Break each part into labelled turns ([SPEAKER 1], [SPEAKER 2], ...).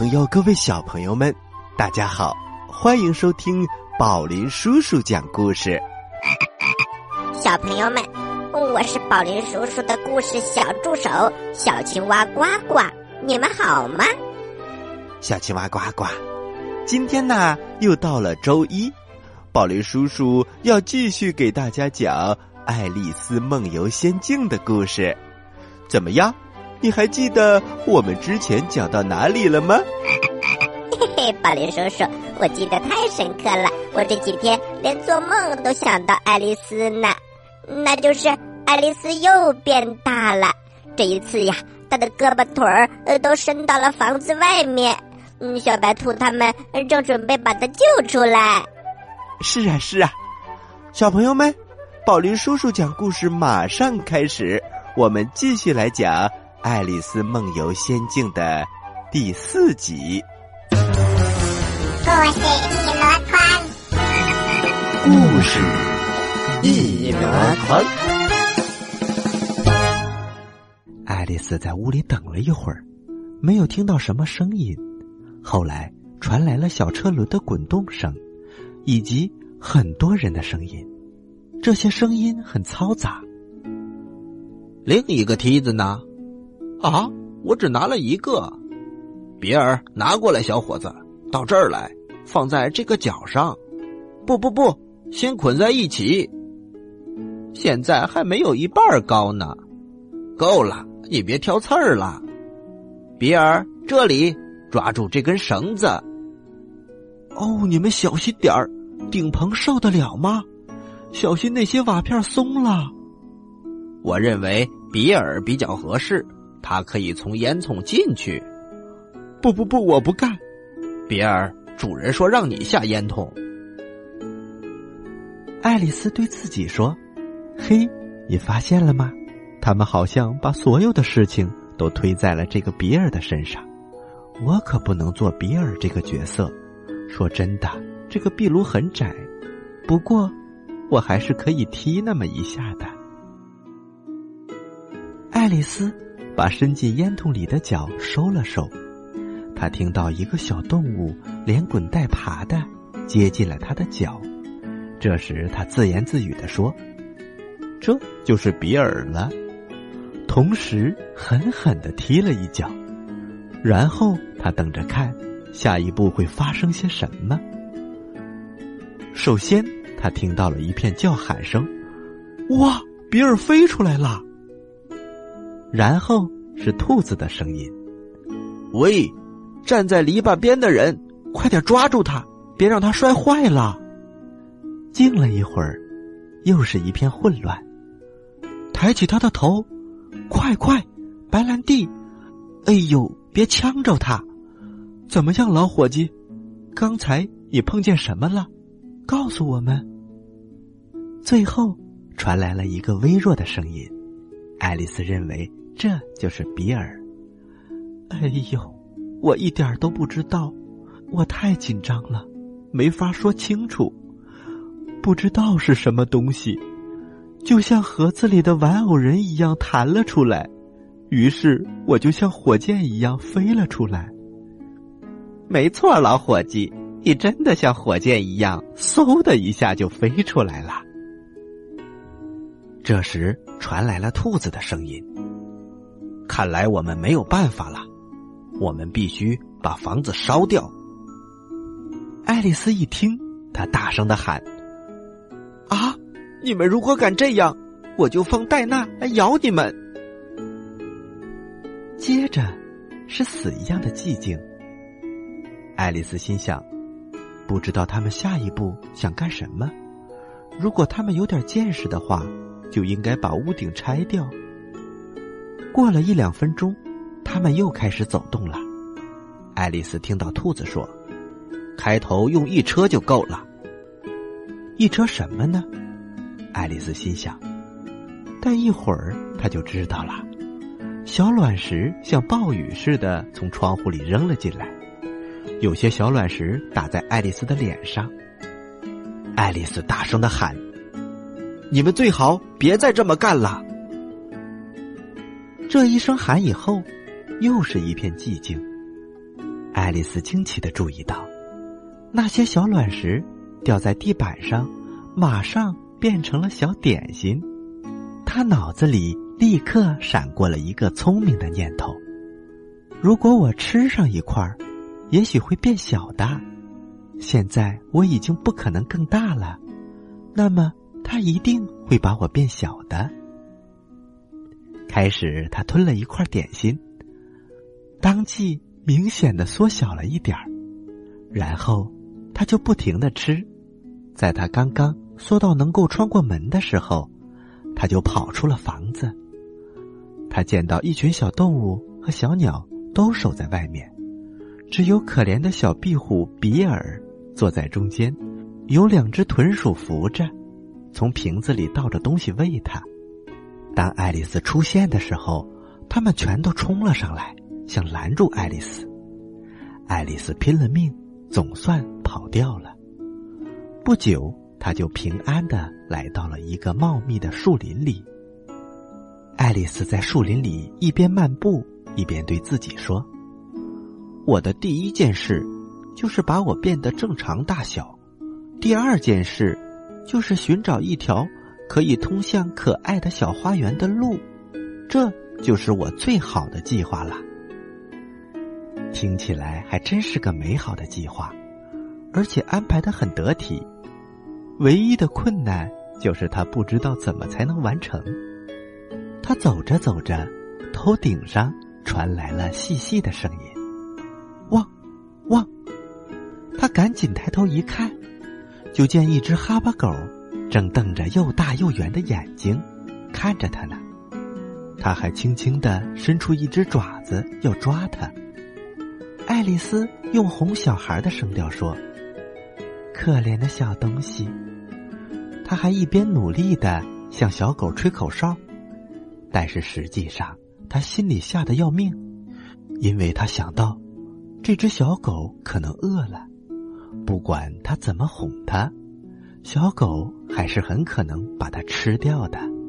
[SPEAKER 1] 朋友，各位小朋友们，大家好，欢迎收听宝林叔叔讲故事。
[SPEAKER 2] 小朋友们，我是宝林叔叔的故事小助手小青蛙呱呱，你们好吗？
[SPEAKER 1] 小青蛙呱呱，今天呢又到了周一，宝林叔叔要继续给大家讲《爱丽丝梦游仙境》的故事，怎么样？你还记得我们之前讲到哪里了吗？
[SPEAKER 2] 嘿嘿，宝林叔叔，我记得太深刻了。我这几天连做梦都想到爱丽丝呢。那就是爱丽丝又变大了。这一次呀，她的胳膊腿儿都伸到了房子外面。嗯，小白兔他们正准备把她救出来。
[SPEAKER 1] 是啊，是啊，小朋友们，宝林叔叔讲故事马上开始，我们继续来讲。《爱丽丝梦游仙境》的第四集。
[SPEAKER 2] 故事一箩筐，
[SPEAKER 1] 故事一箩筐。爱丽丝在屋里等了一会儿，没有听到什么声音。后来传来了小车轮的滚动声，以及很多人的声音。这些声音很嘈杂。
[SPEAKER 3] 另一个梯子呢？啊！我只拿了一个，比尔，拿过来，小伙子，到这儿来，放在这个角上。不不不，先捆在一起。现在还没有一半高呢。够了，你别挑刺儿了。比尔，这里抓住这根绳子。
[SPEAKER 1] 哦，你们小心点儿，顶棚受得了吗？小心那些瓦片松了。
[SPEAKER 3] 我认为比尔比较合适。他可以从烟囱进去。
[SPEAKER 1] 不不不，我不干。
[SPEAKER 3] 比尔，主人说让你下烟囱。
[SPEAKER 1] 爱丽丝对自己说：“嘿，你发现了吗？他们好像把所有的事情都推在了这个比尔的身上。我可不能做比尔这个角色。说真的，这个壁炉很窄，不过我还是可以踢那么一下的。”爱丽丝。把伸进烟囱里的脚收了收，他听到一个小动物连滚带爬的接近了他的脚。这时，他自言自语的说：“这就是比尔了。”同时，狠狠的踢了一脚。然后，他等着看下一步会发生些什么。首先，他听到了一片叫喊声：“哇，比尔飞出来了！”然后是兔子的声音：“
[SPEAKER 3] 喂，站在篱笆边的人，快点抓住他，别让他摔坏了。”
[SPEAKER 1] 静了一会儿，又是一片混乱。抬起他的头，快快，白兰地！哎呦，别呛着他！怎么样，老伙计？刚才你碰见什么了？告诉我们。最后传来了一个微弱的声音，爱丽丝认为。这就是比尔。哎呦，我一点都不知道，我太紧张了，没法说清楚。不知道是什么东西，就像盒子里的玩偶人一样弹了出来，于是我就像火箭一样飞了出来。没错，老伙计，你真的像火箭一样，嗖的一下就飞出来了。这时传来了兔子的声音。
[SPEAKER 3] 看来我们没有办法了，我们必须把房子烧掉。
[SPEAKER 1] 爱丽丝一听，她大声的喊：“
[SPEAKER 3] 啊！你们如果敢这样，我就放戴娜来咬你们！”
[SPEAKER 1] 接着是死一样的寂静。爱丽丝心想：不知道他们下一步想干什么。如果他们有点见识的话，就应该把屋顶拆掉。过了一两分钟，他们又开始走动了。爱丽丝听到兔子说：“
[SPEAKER 3] 开头用一车就够了。”
[SPEAKER 1] 一车什么呢？爱丽丝心想。但一会儿，她就知道了。小卵石像暴雨似的从窗户里扔了进来，有些小卵石打在爱丽丝的脸上。爱丽丝大声的喊：“
[SPEAKER 3] 你们最好别再这么干了！”
[SPEAKER 1] 这一声喊以后，又是一片寂静。爱丽丝惊奇的注意到，那些小卵石掉在地板上，马上变成了小点心。她脑子里立刻闪过了一个聪明的念头：如果我吃上一块儿，也许会变小的。现在我已经不可能更大了，那么它一定会把我变小的。开始，他吞了一块点心，当即明显的缩小了一点儿，然后他就不停的吃，在他刚刚缩到能够穿过门的时候，他就跑出了房子。他见到一群小动物和小鸟都守在外面，只有可怜的小壁虎比尔坐在中间，有两只豚鼠扶着，从瓶子里倒着东西喂它。当爱丽丝出现的时候，他们全都冲了上来，想拦住爱丽丝。爱丽丝拼了命，总算跑掉了。不久，她就平安的来到了一个茂密的树林里。爱丽丝在树林里一边漫步，一边对自己说：“我的第一件事，就是把我变得正常大小；第二件事，就是寻找一条。”可以通向可爱的小花园的路，这就是我最好的计划了。听起来还真是个美好的计划，而且安排的很得体。唯一的困难就是他不知道怎么才能完成。他走着走着，头顶上传来了细细的声音：“汪，汪！”他赶紧抬头一看，就见一只哈巴狗。正瞪着又大又圆的眼睛，看着他呢。他还轻轻的伸出一只爪子要抓他。爱丽丝用哄小孩的声调说：“可怜的小东西。”他还一边努力的向小狗吹口哨，但是实际上他心里吓得要命，因为他想到这只小狗可能饿了，不管他怎么哄它。小狗还是很可能把它吃掉的。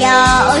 [SPEAKER 4] 有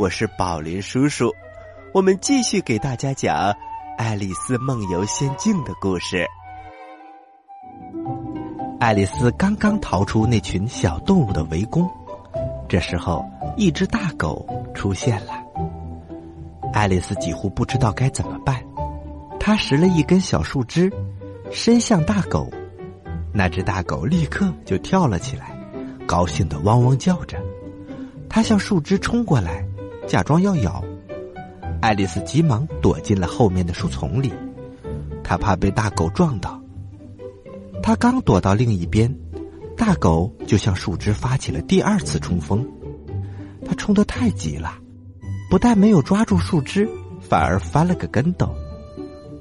[SPEAKER 1] 我是宝林叔叔。我们继续给大家讲《爱丽丝梦游仙境》的故事。爱丽丝刚刚逃出那群小动物的围攻，这时候一只大狗出现了。爱丽丝几乎不知道该怎么办，她拾了一根小树枝，伸向大狗。那只大狗立刻就跳了起来，高兴的汪汪叫着。它向树枝冲过来，假装要咬。爱丽丝急忙躲进了后面的树丛里，她怕被大狗撞到。她刚躲到另一边，大狗就向树枝发起了第二次冲锋。它冲得太急了，不但没有抓住树枝，反而翻了个跟斗。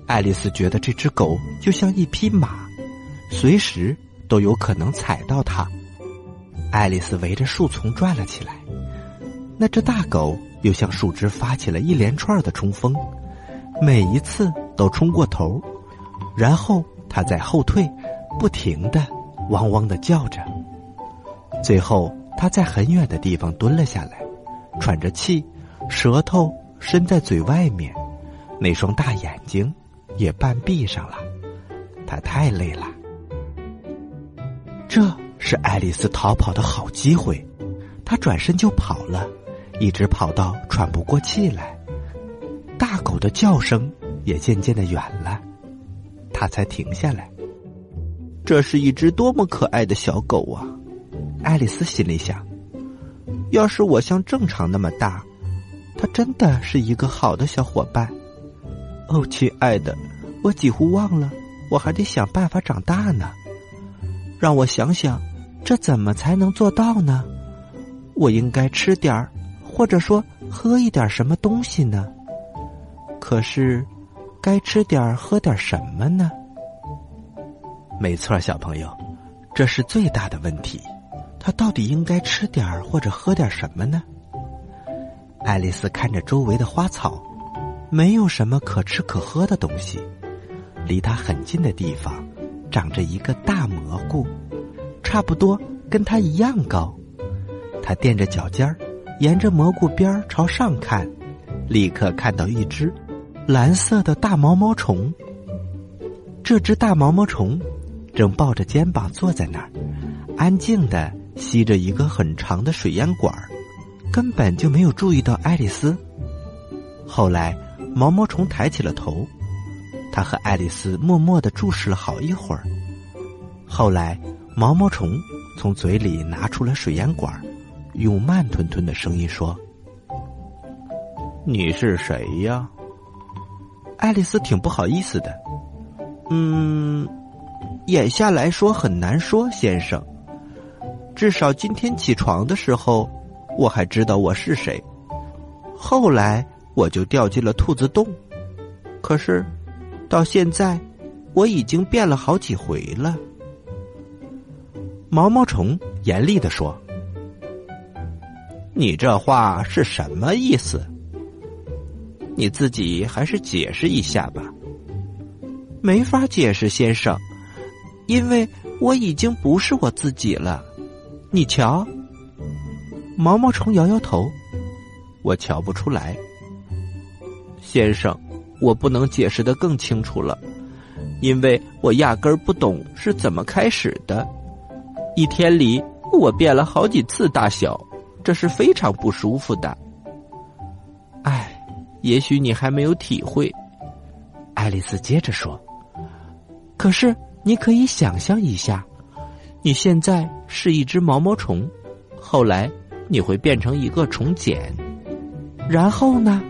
[SPEAKER 1] 爱丽丝觉得这只狗就像一匹马。随时都有可能踩到它。爱丽丝围着树丛转了起来，那只大狗又向树枝发起了一连串的冲锋，每一次都冲过头，然后它再后退，不停的汪汪的叫着。最后，它在很远的地方蹲了下来，喘着气，舌头伸在嘴外面，那双大眼睛也半闭上了。它太累了。这是爱丽丝逃跑的好机会，她转身就跑了，一直跑到喘不过气来，大狗的叫声也渐渐的远了，它才停下来。这是一只多么可爱的小狗啊！爱丽丝心里想：要是我像正常那么大，它真的是一个好的小伙伴。哦，亲爱的，我几乎忘了，我还得想办法长大呢。让我想想，这怎么才能做到呢？我应该吃点儿，或者说喝一点什么东西呢？可是，该吃点喝点什么呢？没错，小朋友，这是最大的问题。他到底应该吃点或者喝点什么呢？爱丽丝看着周围的花草，没有什么可吃可喝的东西。离他很近的地方。长着一个大蘑菇，差不多跟他一样高。他垫着脚尖儿，沿着蘑菇边朝上看，立刻看到一只蓝色的大毛毛虫。这只大毛毛虫正抱着肩膀坐在那儿，安静的吸着一个很长的水烟管根本就没有注意到爱丽丝。后来，毛毛虫抬起了头。他和爱丽丝默默的注视了好一会儿，后来毛毛虫从嘴里拿出了水烟管，用慢吞吞的声音说：“你是谁呀？”爱丽丝挺不好意思的，“嗯，眼下来说很难说，先生。至少今天起床的时候，我还知道我是谁。后来我就掉进了兔子洞，可是。”到现在，我已经变了好几回了。毛毛虫严厉的说：“你这话是什么意思？你自己还是解释一下吧。”没法解释，先生，因为我已经不是我自己了。你瞧，毛毛虫摇摇头：“我瞧不出来，先生。”我不能解释的更清楚了，因为我压根儿不懂是怎么开始的。一天里，我变了好几次大小，这是非常不舒服的。唉，也许你还没有体会。爱丽丝接着说：“可是你可以想象一下，你现在是一只毛毛虫，后来你会变成一个虫茧，然后呢，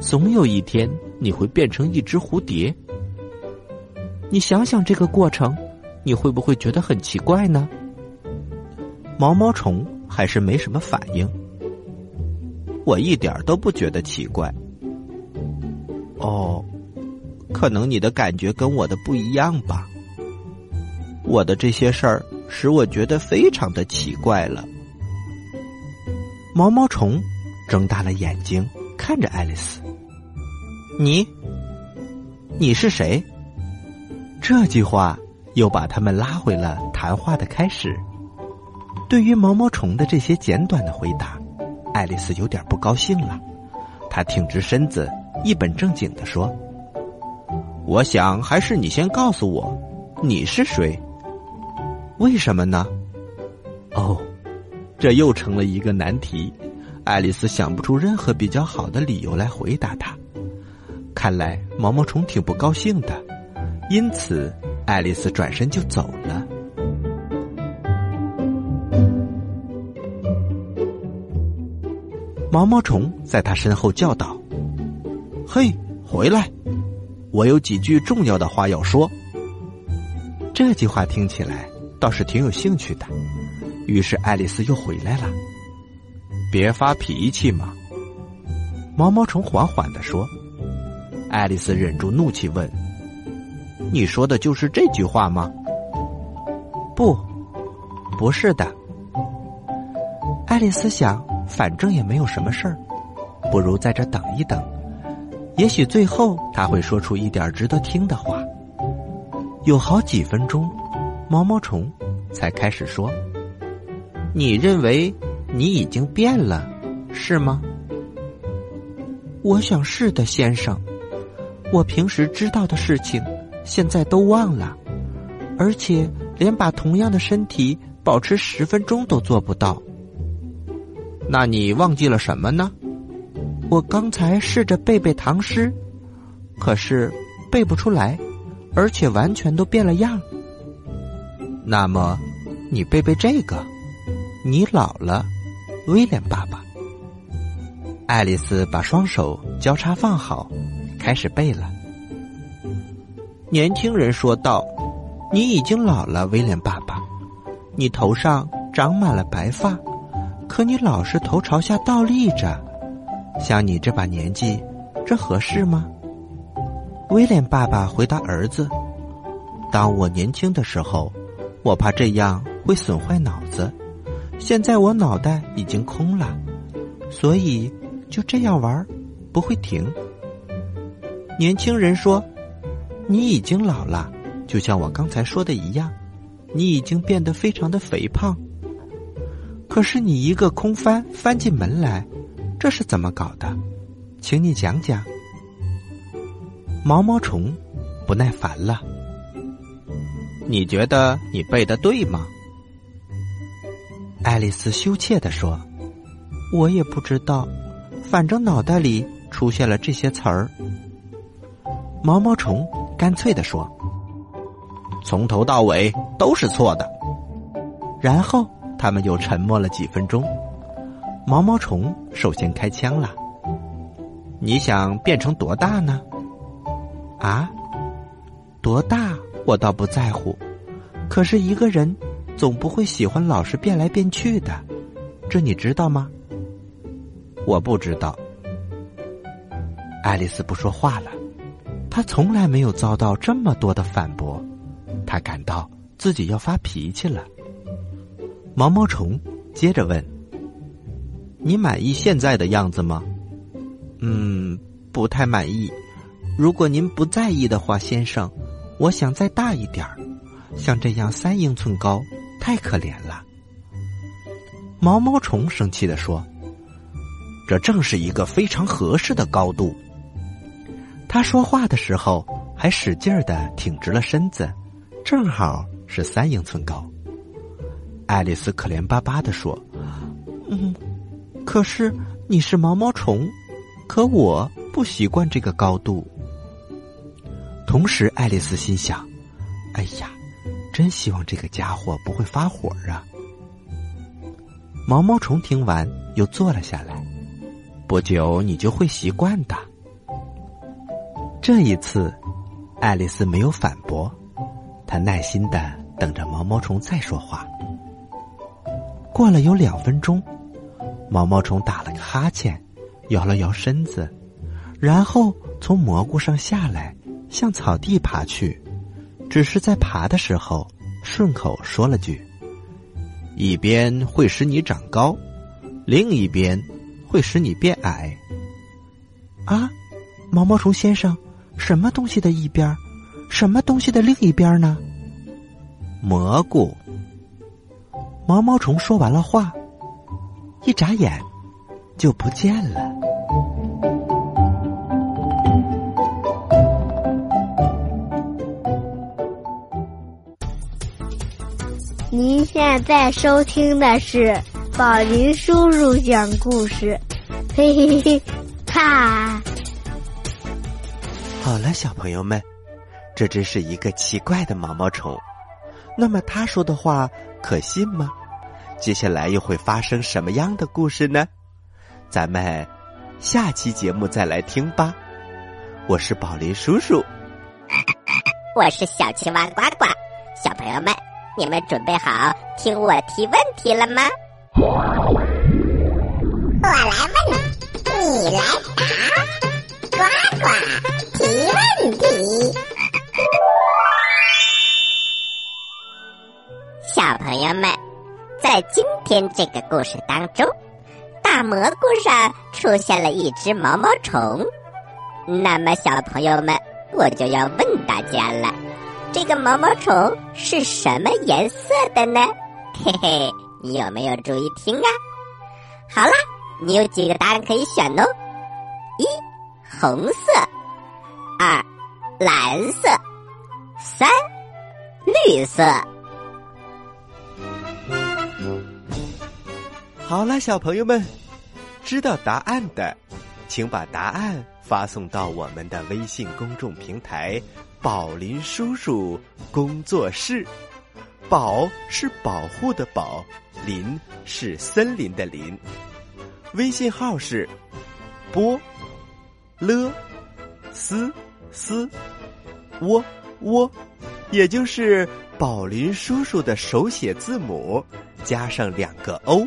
[SPEAKER 1] 总有一天。”你会变成一只蝴蝶。你想想这个过程，你会不会觉得很奇怪呢？毛毛虫还是没什么反应。我一点都不觉得奇怪。
[SPEAKER 3] 哦，可能你的感觉跟我的不一样吧。我的这些事儿使我觉得非常的奇怪了。
[SPEAKER 1] 毛毛虫睁大了眼睛看着爱丽丝：“
[SPEAKER 3] 你，你是谁？”
[SPEAKER 1] 这句话又把他们拉回了谈话的开始。对于毛毛虫的这些简短的回答，爱丽丝有点不高兴了。她挺直身子，一本正经的说：“
[SPEAKER 3] 我想还是你先告诉我，你是谁？
[SPEAKER 1] 为什么呢？”
[SPEAKER 3] 哦。这又成了一个难题，爱丽丝想不出任何比较好的理由来回答他。看来毛毛虫挺不高兴的，因此爱丽丝转身就走了。
[SPEAKER 1] 毛毛虫在他身后叫道：“
[SPEAKER 3] 嘿，回来！我有几句重要的话要说。”
[SPEAKER 1] 这句话听起来倒是挺有兴趣的。于是爱丽丝又回来了。
[SPEAKER 3] 别发脾气嘛，
[SPEAKER 1] 毛毛虫缓缓的说。
[SPEAKER 3] 爱丽丝忍住怒气问：“你说的就是这句话吗？”“
[SPEAKER 1] 不，不是的。”爱丽丝想，反正也没有什么事儿，不如在这等一等，也许最后他会说出一点值得听的话。有好几分钟，毛毛虫才开始说。
[SPEAKER 3] 你认为你已经变了，是吗？
[SPEAKER 1] 我想是的，先生。我平时知道的事情，现在都忘了，而且连把同样的身体保持十分钟都做不到。
[SPEAKER 3] 那你忘记了什么呢？
[SPEAKER 1] 我刚才试着背背唐诗，可是背不出来，而且完全都变了样。
[SPEAKER 3] 那么，你背背这个。
[SPEAKER 1] 你老了，威廉爸爸。爱丽丝把双手交叉放好，开始背了。
[SPEAKER 3] 年轻人说道：“
[SPEAKER 1] 你已经老了，威廉爸爸。你头上长满了白发，可你老是头朝下倒立着。像你这把年纪，这合适吗？”威廉爸爸回答儿子：“当我年轻的时候，我怕这样会损坏脑子。”现在我脑袋已经空了，所以就这样玩，不会停。年轻人说：“你已经老了，就像我刚才说的一样，你已经变得非常的肥胖。可是你一个空翻翻进门来，这是怎么搞的？请你讲讲。”毛毛虫不耐烦了：“
[SPEAKER 3] 你觉得你背的对吗？”
[SPEAKER 1] 爱丽丝羞怯的说：“我也不知道，反正脑袋里出现了这些词儿。”毛毛虫干脆的说：“
[SPEAKER 3] 从头到尾都是错的。”
[SPEAKER 1] 然后他们又沉默了几分钟。毛毛虫首先开枪了：“
[SPEAKER 3] 你想变成多大呢？”“
[SPEAKER 1] 啊，多大我倒不在乎，可是一个人。”总不会喜欢老是变来变去的，这你知道吗？
[SPEAKER 3] 我不知道。
[SPEAKER 1] 爱丽丝不说话了，她从来没有遭到这么多的反驳，她感到自己要发脾气了。毛毛虫接着问：“
[SPEAKER 3] 你满意现在的样子吗？”“
[SPEAKER 1] 嗯，不太满意。如果您不在意的话，先生，我想再大一点儿，像这样三英寸高。”太可怜了，毛毛虫生气的说：“
[SPEAKER 3] 这正是一个非常合适的高度。”
[SPEAKER 1] 他说话的时候还使劲儿的挺直了身子，正好是三英寸高。爱丽丝可怜巴巴的说：“嗯，可是你是毛毛虫，可我不习惯这个高度。”同时，爱丽丝心想：“哎呀。”真希望这个家伙不会发火啊！毛毛虫听完又坐了下来。不久你就会习惯的。这一次，爱丽丝没有反驳，她耐心的等着毛毛虫再说话。过了有两分钟，毛毛虫打了个哈欠，摇了摇身子，然后从蘑菇上下来，向草地爬去。只是在爬的时候，顺口说了句：“
[SPEAKER 5] 一边会使你长高，另一边会使你变矮。”
[SPEAKER 1] 啊，毛毛虫先生，什么东西的一边，什么东西的另一边呢？
[SPEAKER 5] 蘑菇。
[SPEAKER 1] 毛毛虫说完了话，一眨眼就不见了。
[SPEAKER 6] 您现在收听的是宝林叔叔讲故事，嘿嘿嘿，哈！
[SPEAKER 1] 好了，小朋友们，这真是一个奇怪的毛毛虫。那么他说的话可信吗？接下来又会发生什么样的故事呢？咱们下期节目再来听吧。我是宝林叔叔，
[SPEAKER 2] 我是小青蛙呱呱，小朋友们。你们准备好听我提问题了吗？我
[SPEAKER 7] 来问，你来答，呱呱提问题。
[SPEAKER 2] 小朋友们，在今天这个故事当中，大蘑菇上出现了一只毛毛虫。那么，小朋友们，我就要问大家了。这个毛毛虫是什么颜色的呢？嘿嘿，你有没有注意听啊？好啦，你有几个答案可以选哦：一、红色；二、蓝色；三、绿色。
[SPEAKER 1] 好了，小朋友们，知道答案的，请把答案发送到我们的微信公众平台。宝林叔叔工作室，宝是保护的宝，林是森林的林。微信号是波了斯斯窝窝，也就是宝林叔叔的手写字母加上两个 O。